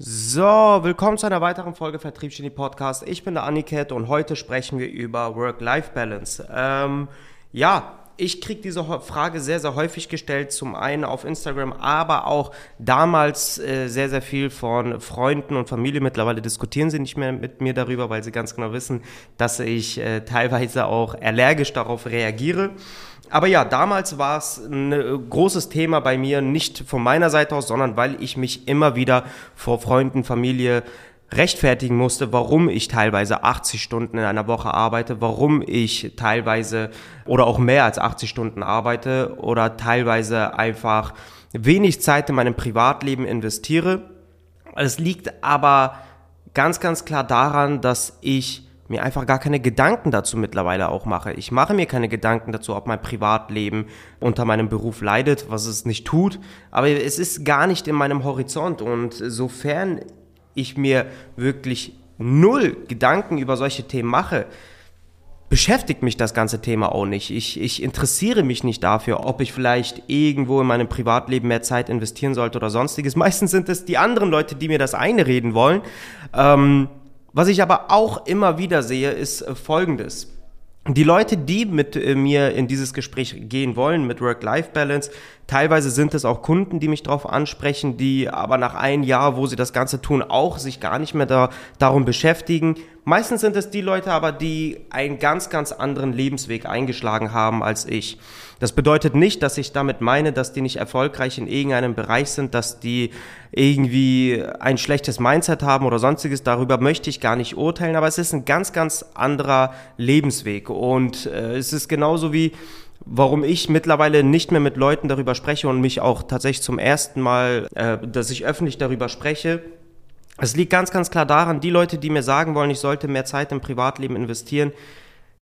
So, willkommen zu einer weiteren Folge Vertriebsgenie Podcast. Ich bin der Aniket und heute sprechen wir über Work-Life-Balance. Ähm, ja, ich kriege diese Frage sehr, sehr häufig gestellt. Zum einen auf Instagram, aber auch damals äh, sehr, sehr viel von Freunden und Familie. Mittlerweile diskutieren sie nicht mehr mit mir darüber, weil sie ganz genau wissen, dass ich äh, teilweise auch allergisch darauf reagiere. Aber ja, damals war es ein äh, großes Thema bei mir, nicht von meiner Seite aus, sondern weil ich mich immer wieder vor Freunden, Familie rechtfertigen musste, warum ich teilweise 80 Stunden in einer Woche arbeite, warum ich teilweise oder auch mehr als 80 Stunden arbeite oder teilweise einfach wenig Zeit in meinem Privatleben investiere. Es liegt aber ganz, ganz klar daran, dass ich mir einfach gar keine Gedanken dazu mittlerweile auch mache. Ich mache mir keine Gedanken dazu, ob mein Privatleben unter meinem Beruf leidet, was es nicht tut. Aber es ist gar nicht in meinem Horizont. Und sofern ich mir wirklich null Gedanken über solche Themen mache, beschäftigt mich das ganze Thema auch nicht. Ich, ich interessiere mich nicht dafür, ob ich vielleicht irgendwo in meinem Privatleben mehr Zeit investieren sollte oder sonstiges. Meistens sind es die anderen Leute, die mir das einreden wollen. Ähm, was ich aber auch immer wieder sehe, ist äh, Folgendes. Die Leute, die mit äh, mir in dieses Gespräch gehen wollen, mit Work-Life-Balance, teilweise sind es auch Kunden, die mich darauf ansprechen, die aber nach einem Jahr, wo sie das Ganze tun, auch sich gar nicht mehr da, darum beschäftigen. Meistens sind es die Leute aber, die einen ganz, ganz anderen Lebensweg eingeschlagen haben als ich. Das bedeutet nicht, dass ich damit meine, dass die nicht erfolgreich in irgendeinem Bereich sind, dass die irgendwie ein schlechtes Mindset haben oder sonstiges. Darüber möchte ich gar nicht urteilen, aber es ist ein ganz, ganz anderer Lebensweg. Und äh, es ist genauso wie, warum ich mittlerweile nicht mehr mit Leuten darüber spreche und mich auch tatsächlich zum ersten Mal, äh, dass ich öffentlich darüber spreche. Es liegt ganz, ganz klar daran, die Leute, die mir sagen wollen, ich sollte mehr Zeit im Privatleben investieren,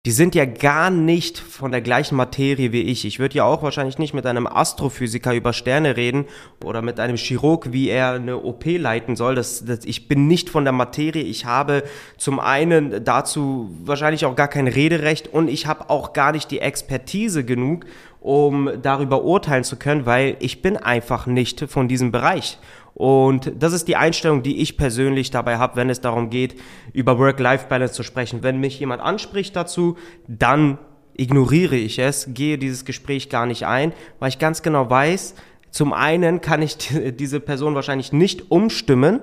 die sind ja gar nicht von der gleichen Materie wie ich. Ich würde ja auch wahrscheinlich nicht mit einem Astrophysiker über Sterne reden oder mit einem Chirurg, wie er eine OP leiten soll. Das, das, ich bin nicht von der Materie. Ich habe zum einen dazu wahrscheinlich auch gar kein Rederecht und ich habe auch gar nicht die Expertise genug, um darüber urteilen zu können, weil ich bin einfach nicht von diesem Bereich. Und das ist die Einstellung, die ich persönlich dabei habe, wenn es darum geht, über Work-Life-Balance zu sprechen. Wenn mich jemand anspricht dazu, dann ignoriere ich es, gehe dieses Gespräch gar nicht ein, weil ich ganz genau weiß, zum einen kann ich diese Person wahrscheinlich nicht umstimmen.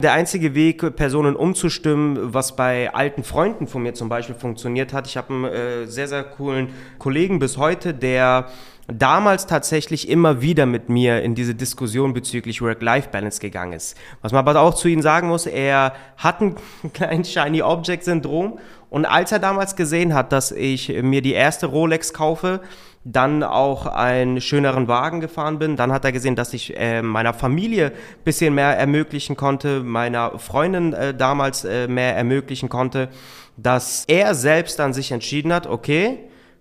Der einzige Weg, Personen umzustimmen, was bei alten Freunden von mir zum Beispiel funktioniert hat, ich habe einen äh, sehr, sehr coolen Kollegen bis heute, der damals tatsächlich immer wieder mit mir in diese Diskussion bezüglich Work-Life-Balance gegangen ist. Was man aber auch zu ihm sagen muss, er hat ein kleines Shiny Object-Syndrom und als er damals gesehen hat, dass ich mir die erste Rolex kaufe, dann auch einen schöneren Wagen gefahren bin. Dann hat er gesehen, dass ich äh, meiner Familie bisschen mehr ermöglichen konnte, meiner Freundin äh, damals äh, mehr ermöglichen konnte, dass er selbst dann sich entschieden hat, okay,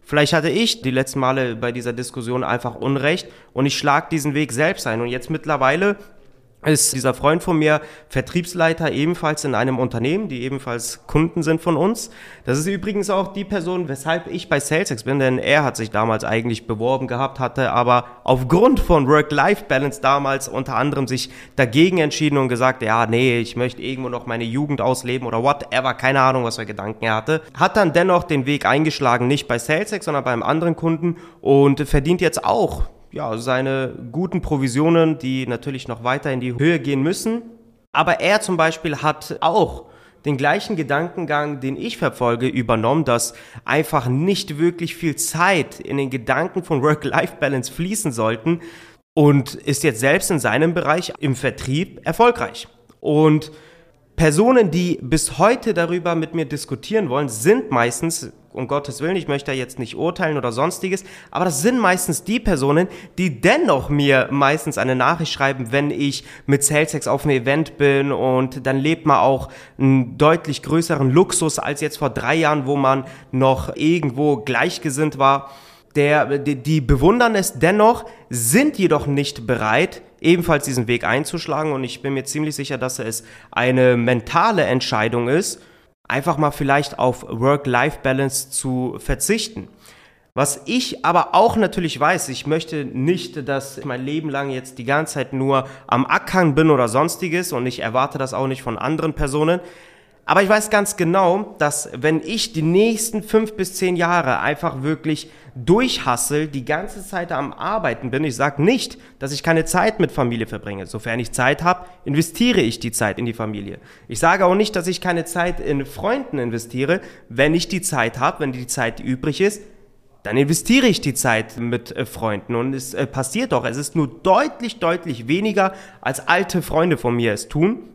Vielleicht hatte ich die letzten Male bei dieser Diskussion einfach Unrecht und ich schlage diesen Weg selbst ein. Und jetzt mittlerweile ist dieser Freund von mir Vertriebsleiter ebenfalls in einem Unternehmen, die ebenfalls Kunden sind von uns. Das ist übrigens auch die Person, weshalb ich bei SalesX bin, denn er hat sich damals eigentlich beworben gehabt, hatte aber aufgrund von Work-Life-Balance damals unter anderem sich dagegen entschieden und gesagt, ja, nee, ich möchte irgendwo noch meine Jugend ausleben oder whatever, keine Ahnung, was für Gedanken er hatte. Hat dann dennoch den Weg eingeschlagen, nicht bei SalesX, sondern bei einem anderen Kunden und verdient jetzt auch ja, seine guten Provisionen, die natürlich noch weiter in die Höhe gehen müssen. Aber er zum Beispiel hat auch den gleichen Gedankengang, den ich verfolge, übernommen, dass einfach nicht wirklich viel Zeit in den Gedanken von Work-Life-Balance fließen sollten und ist jetzt selbst in seinem Bereich im Vertrieb erfolgreich. Und Personen, die bis heute darüber mit mir diskutieren wollen, sind meistens um Gottes Willen, ich möchte da jetzt nicht urteilen oder sonstiges, aber das sind meistens die Personen, die dennoch mir meistens eine Nachricht schreiben, wenn ich mit SalesX auf einem Event bin und dann lebt man auch einen deutlich größeren Luxus als jetzt vor drei Jahren, wo man noch irgendwo gleichgesinnt war. Der, die, die bewundern es dennoch, sind jedoch nicht bereit, ebenfalls diesen Weg einzuschlagen und ich bin mir ziemlich sicher, dass es eine mentale Entscheidung ist, einfach mal vielleicht auf Work-Life-Balance zu verzichten. Was ich aber auch natürlich weiß, ich möchte nicht, dass ich mein Leben lang jetzt die ganze Zeit nur am Ackern bin oder sonstiges und ich erwarte das auch nicht von anderen Personen. Aber ich weiß ganz genau, dass wenn ich die nächsten fünf bis zehn Jahre einfach wirklich durchhassel, die ganze Zeit am Arbeiten bin, ich sage nicht, dass ich keine Zeit mit Familie verbringe. Sofern ich Zeit habe, investiere ich die Zeit in die Familie. Ich sage auch nicht, dass ich keine Zeit in Freunden investiere. Wenn ich die Zeit habe, wenn die Zeit übrig ist, dann investiere ich die Zeit mit äh, Freunden und es äh, passiert doch. Es ist nur deutlich, deutlich weniger, als alte Freunde von mir es tun.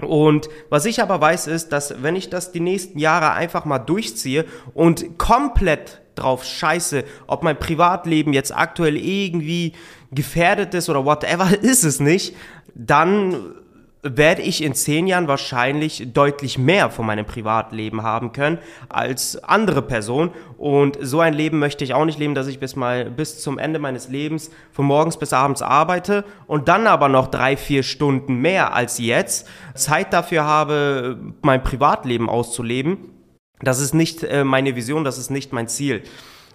Und was ich aber weiß ist, dass wenn ich das die nächsten Jahre einfach mal durchziehe und komplett drauf scheiße, ob mein Privatleben jetzt aktuell irgendwie gefährdet ist oder whatever, ist es nicht, dann werde ich in zehn Jahren wahrscheinlich deutlich mehr von meinem Privatleben haben können als andere Personen. Und so ein Leben möchte ich auch nicht leben, dass ich bis mal bis zum Ende meines Lebens von morgens bis abends arbeite und dann aber noch drei, vier Stunden mehr als jetzt Zeit dafür habe, mein Privatleben auszuleben. Das ist nicht äh, meine Vision, das ist nicht mein Ziel.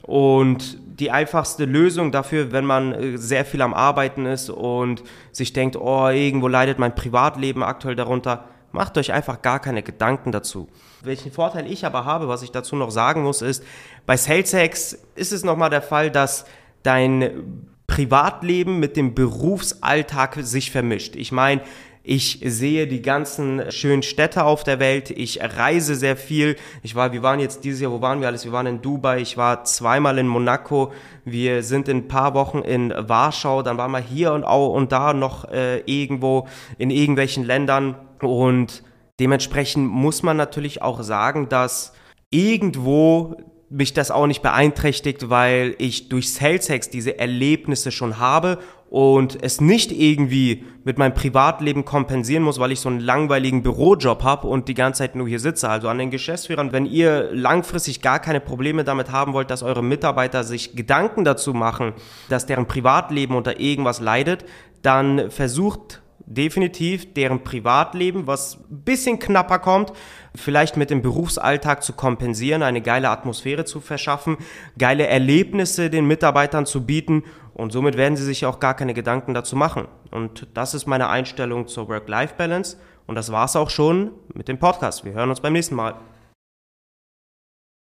Und die einfachste Lösung dafür, wenn man äh, sehr viel am Arbeiten ist und sich denkt, oh, irgendwo leidet mein Privatleben aktuell darunter, macht euch einfach gar keine Gedanken dazu. Welchen Vorteil ich aber habe, was ich dazu noch sagen muss, ist, bei SalesX ist es nochmal der Fall, dass dein Privatleben mit dem Berufsalltag sich vermischt. Ich meine, ich sehe die ganzen schönen Städte auf der Welt. Ich reise sehr viel. Ich war, wir waren jetzt dieses Jahr, wo waren wir alles? Wir waren in Dubai. Ich war zweimal in Monaco. Wir sind in ein paar Wochen in Warschau. Dann waren wir hier und, auch, und da noch äh, irgendwo in irgendwelchen Ländern. Und dementsprechend muss man natürlich auch sagen, dass irgendwo mich das auch nicht beeinträchtigt, weil ich durch SalesHacks diese Erlebnisse schon habe und es nicht irgendwie mit meinem Privatleben kompensieren muss, weil ich so einen langweiligen Bürojob habe und die ganze Zeit nur hier sitze. Also an den Geschäftsführern, wenn ihr langfristig gar keine Probleme damit haben wollt, dass eure Mitarbeiter sich Gedanken dazu machen, dass deren Privatleben unter irgendwas leidet, dann versucht definitiv deren Privatleben, was ein bisschen knapper kommt, vielleicht mit dem Berufsalltag zu kompensieren, eine geile Atmosphäre zu verschaffen, geile Erlebnisse den Mitarbeitern zu bieten und somit werden sie sich auch gar keine Gedanken dazu machen. Und das ist meine Einstellung zur Work-Life-Balance und das war's auch schon mit dem Podcast. Wir hören uns beim nächsten Mal.